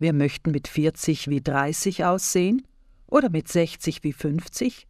Wir möchten mit 40 wie 30 aussehen oder mit 60 wie 50?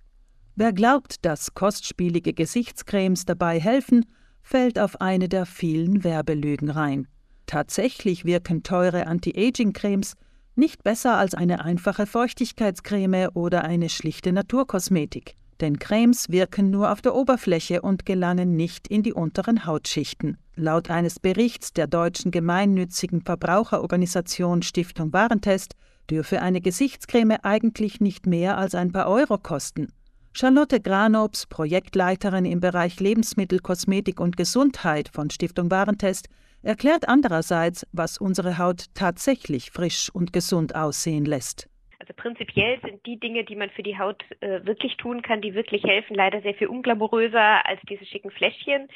Wer glaubt, dass kostspielige Gesichtscremes dabei helfen, fällt auf eine der vielen Werbelügen rein. Tatsächlich wirken teure Anti-Aging-Cremes nicht besser als eine einfache Feuchtigkeitscreme oder eine schlichte Naturkosmetik. Denn Cremes wirken nur auf der Oberfläche und gelangen nicht in die unteren Hautschichten. Laut eines Berichts der deutschen gemeinnützigen Verbraucherorganisation Stiftung Warentest dürfe eine Gesichtscreme eigentlich nicht mehr als ein paar Euro kosten. Charlotte Granops, Projektleiterin im Bereich Lebensmittel, Kosmetik und Gesundheit von Stiftung Warentest, erklärt andererseits, was unsere Haut tatsächlich frisch und gesund aussehen lässt. Also prinzipiell sind die Dinge, die man für die Haut äh, wirklich tun kann, die wirklich helfen, leider sehr viel unglamouröser als diese schicken Fläschchen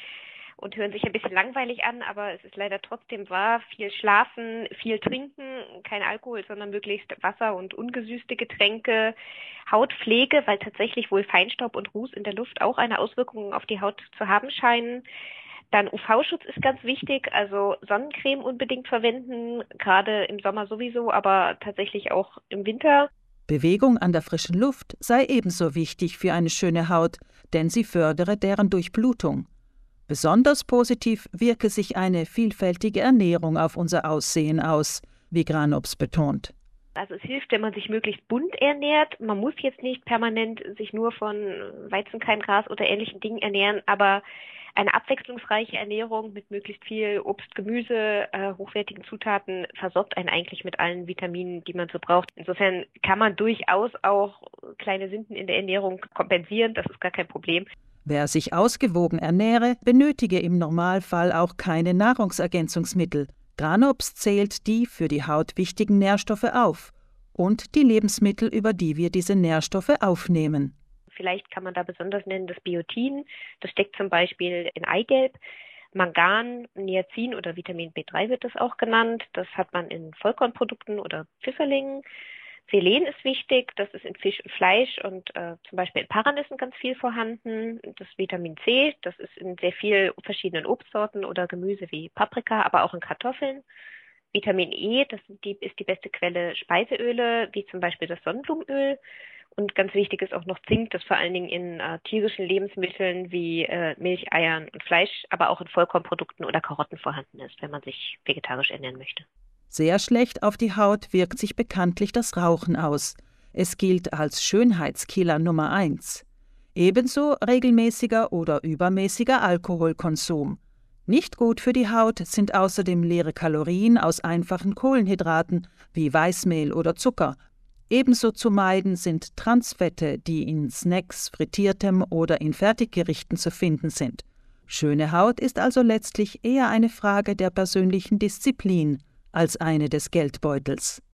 und hören sich ein bisschen langweilig an, aber es ist leider trotzdem wahr. Viel schlafen, viel trinken, kein Alkohol, sondern möglichst Wasser und ungesüßte Getränke, Hautpflege, weil tatsächlich wohl Feinstaub und Ruß in der Luft auch eine Auswirkung auf die Haut zu haben scheinen. Dann UV-Schutz ist ganz wichtig, also Sonnencreme unbedingt verwenden, gerade im Sommer sowieso, aber tatsächlich auch im Winter. Bewegung an der frischen Luft sei ebenso wichtig für eine schöne Haut, denn sie fördere deren Durchblutung. Besonders positiv wirke sich eine vielfältige Ernährung auf unser Aussehen aus, wie Granops betont. Also es hilft, wenn man sich möglichst bunt ernährt. Man muss jetzt nicht permanent sich nur von Weizenkeimgras oder ähnlichen Dingen ernähren, aber eine abwechslungsreiche Ernährung mit möglichst viel Obst, Gemüse, äh, hochwertigen Zutaten versorgt einen eigentlich mit allen Vitaminen, die man so braucht. Insofern kann man durchaus auch kleine Sünden in der Ernährung kompensieren. Das ist gar kein Problem. Wer sich ausgewogen ernähre, benötige im Normalfall auch keine Nahrungsergänzungsmittel. Granops zählt die für die Haut wichtigen Nährstoffe auf und die Lebensmittel, über die wir diese Nährstoffe aufnehmen. Vielleicht kann man da besonders nennen das Biotin. Das steckt zum Beispiel in Eigelb. Mangan, Niacin oder Vitamin B3 wird das auch genannt. Das hat man in Vollkornprodukten oder Pfifferlingen. Selen ist wichtig, das ist in Fisch und Fleisch und äh, zum Beispiel in Paranüssen ganz viel vorhanden. Das Vitamin C, das ist in sehr vielen verschiedenen Obstsorten oder Gemüse wie Paprika, aber auch in Kartoffeln. Vitamin E, das ist die, ist die beste Quelle Speiseöle, wie zum Beispiel das Sonnenblumenöl. Und ganz wichtig ist auch noch Zink, das vor allen Dingen in äh, tierischen Lebensmitteln wie äh, Milch, Eiern und Fleisch, aber auch in Vollkornprodukten oder Karotten vorhanden ist, wenn man sich vegetarisch ernähren möchte. Sehr schlecht auf die Haut wirkt sich bekanntlich das Rauchen aus. Es gilt als Schönheitskiller Nummer eins. Ebenso regelmäßiger oder übermäßiger Alkoholkonsum. Nicht gut für die Haut sind außerdem leere Kalorien aus einfachen Kohlenhydraten wie Weißmehl oder Zucker, Ebenso zu meiden sind Transfette, die in Snacks, frittiertem oder in Fertiggerichten zu finden sind. Schöne Haut ist also letztlich eher eine Frage der persönlichen Disziplin als eine des Geldbeutels.